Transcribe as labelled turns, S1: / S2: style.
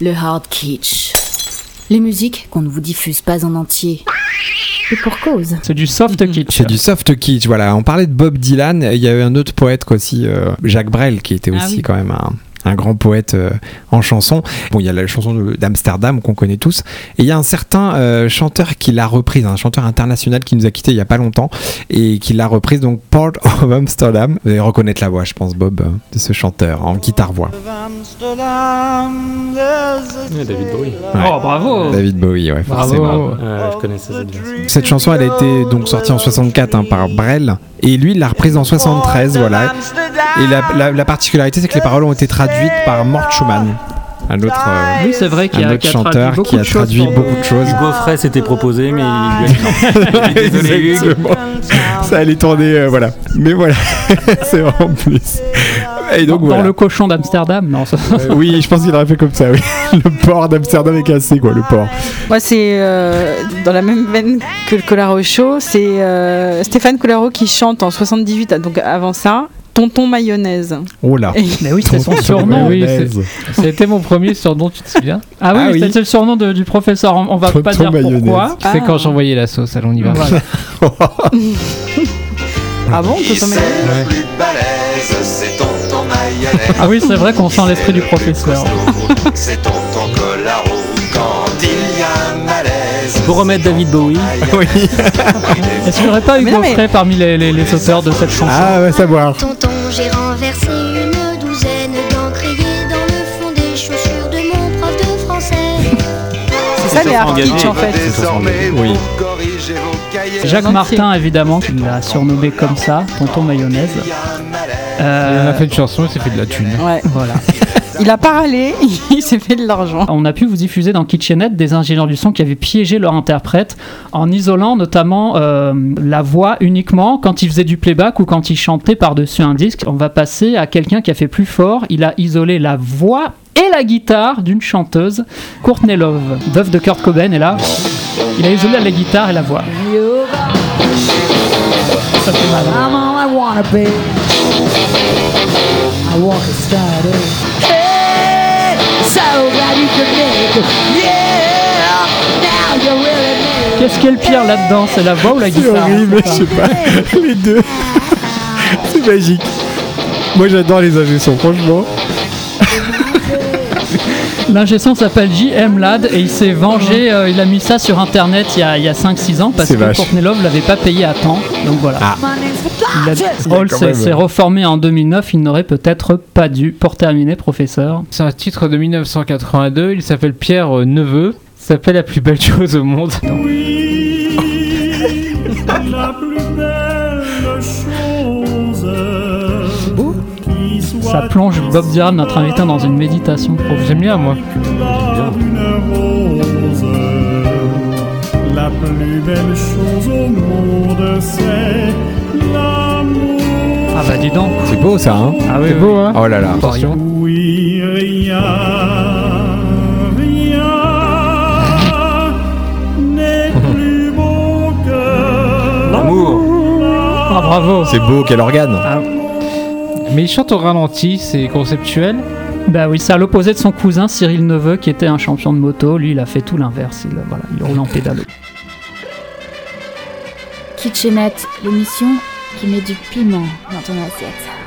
S1: Le hard kitsch. Les musiques qu'on ne vous diffuse pas en entier. Et pour cause.
S2: C'est du soft kitsch.
S3: C'est du soft kitsch, voilà. On parlait de Bob Dylan, il y a eu un autre poète aussi, euh, Jacques Brel, qui était
S2: Ah
S3: aussi
S2: oui.
S3: quand même un, un grand poète euh, en chanson. Bon, il y a la chanson d'Amsterdam qu'on connaît tous. Et il y a un certain euh, chanteur qui l'a reprise, un chanteur international qui nous a quitté il y a pas longtemps et qui l'a reprise, donc Port of Amsterdam. Vous allez reconnaître la voix, je pense, Bob, de ce chanteur en guitare-voix.
S4: David Bowie.
S2: Oh, bravo
S3: David Bowie, ouais, forcément.
S2: Bravo
S4: Ouais, je connaissais cette chanson.
S3: Cette chanson, elle a été donc sortie en 64 hein, par Brel, et lui, il l'a reprise en 73, voilà. Et la, la- la particularité, c'est que les paroles ont été traduites par Mort Schumann, un autre, euh,
S2: Oui, c'est vrai qu'il y
S3: un autre
S2: qui a
S3: chanteur
S2: beaucoup
S3: qui a traduit
S2: pour-
S3: beaucoup de choses.
S4: Hugo Frey s'était proposé, mais il lui a dit non. Désolé.
S3: Exactement. Ça allait tourner, euh, voilà. Mais voilà, c'est vraiment plus. Et donc
S2: Dans
S3: voilà.
S2: le cochon d'Amsterdam Non, ça-
S3: Euh, oui, je pense qu'il aurait fait comme ça, oui. Le port d'Amsterdam est cassé, quoi, le port.
S5: Moi, c'est euh, dans la même veine que le Colaro Show. C'est euh, Stéphane Colaro qui chante en 78, donc avant ça, Tonton Mayonnaise.
S3: Oh là.
S2: Mais oui, c'est son surnom.
S6: Oui. C'était mon premier surnom, tu te souviens?
S2: Ah oui,
S3: Ah oui.
S2: c'était le surnom de- du professeur. On, on va
S3: Tonton
S2: pas dire
S3: mayonnaise.
S2: pourquoi.
S6: C'est
S5: Ah.
S6: quand j'envoyais la sauce à l'univers.
S2: Voilà.
S5: Ah bon, Tonton Mayonnaise?
S7: plus balèze, c'est tonton mayonnaise.
S2: Ah oui, c'est vrai qu'on sent l'esprit du professeur.
S7: C'est tonton Colaro quand il
S4: Pour remettre David Bowie,
S3: Oui.
S2: Est-ce qu'il n'y aurait pas
S5: Mais
S2: Hugo
S5: non, mais-
S2: Frey parmi les, les- les auteurs de cette chanson
S3: Ah, va savoir.
S8: Tonton, j'ai renversé une douzaine d'encriers dans le fond des chaussures de mon prof de français.
S5: C'est ça les hard kitsch en fait.
S7: Désormais,
S3: Oui.
S7: vous corrigez vos cahiers.
S2: Jacques. Martin, évidemment, qui l'a surnommé comme ça, Tonton Mayonnaise.
S7: Il y a malaise.
S6: Il
S2: Euh,
S6: a fait une chanson, il s'est fait de la thune.
S5: Ouais.
S2: voilà.
S5: Il a pas râlé, il s'est fait de l'argent.
S2: On a pu vous diffuser dans Kitchenette des ingénieurs du son qui avaient piégé leur interprète en isolant notamment euh, la voix uniquement quand ils faisaient du playback ou quand ils chantaient par-dessus un disque. On va passer à quelqu'un qui a fait plus fort. Il a isolé la voix et la guitare d'une chanteuse, Courtney Love, veuve de Kurt Cobain. Et là, il a isolé la guitare et la voix. Ça fait mal. hein. Qu'est-ce qui est le pire là-dedans C'est la voix ou la
S3: C'est
S2: guitare
S3: horrible,
S2: Je
S3: je
S2: sais
S3: pas. Les deux. C'est magique. Moi, j'adore les ingé franchement.
S2: L'ingé son s'appelle J.M. Lad et il s'est vengé, euh, il a mis ça sur internet il y a, il y a 5-6 ans parce
S3: C'est
S2: que
S3: vache.
S2: Courtney Love l'avait pas payé à temps. Donc voilà.
S3: Ah.
S2: Il a- Hall s'est s'est reformé en 2009, il n'aurait peut-être pas dû. Pour terminer, professeur.
S6: C'est un titre de 1982, il s'appelle Pierre euh, Neveu. Ça s'appelle La plus belle chose au monde.
S2: Ça plonge Bob Dylan, notre invité, dans une méditation profonde.
S6: J'aime bien, moi.
S9: La plus belle chose au monde, c'est l'amour.
S2: Ah bah dis donc.
S3: C'est beau, ça, hein
S2: Ah oui,
S6: C'est beau, hein
S3: Oh là là.
S6: Attention.
S9: Oui, rien
S4: l'amour.
S2: Ah bravo.
S3: C'est beau, quel organe.
S2: Ah,
S6: Mais il chante au ralenti, c'est conceptuel.
S2: bah oui, c'est à l'opposé de son cousin Cyril Neveu qui était un champion de moto. Lui, il a fait tout l'inverse. Il, voilà, il roule en pédalo.
S1: Kitchenette, l'émission qui met du piment dans ton assiette.